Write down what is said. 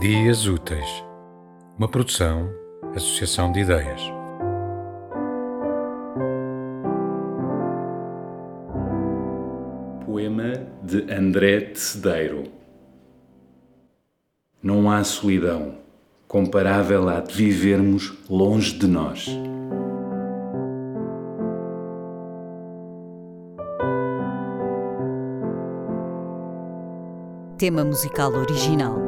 Dias Úteis, uma produção, associação de ideias. Poema de André Tecedeiro. Não há solidão comparável à de vivermos longe de nós. Tema musical original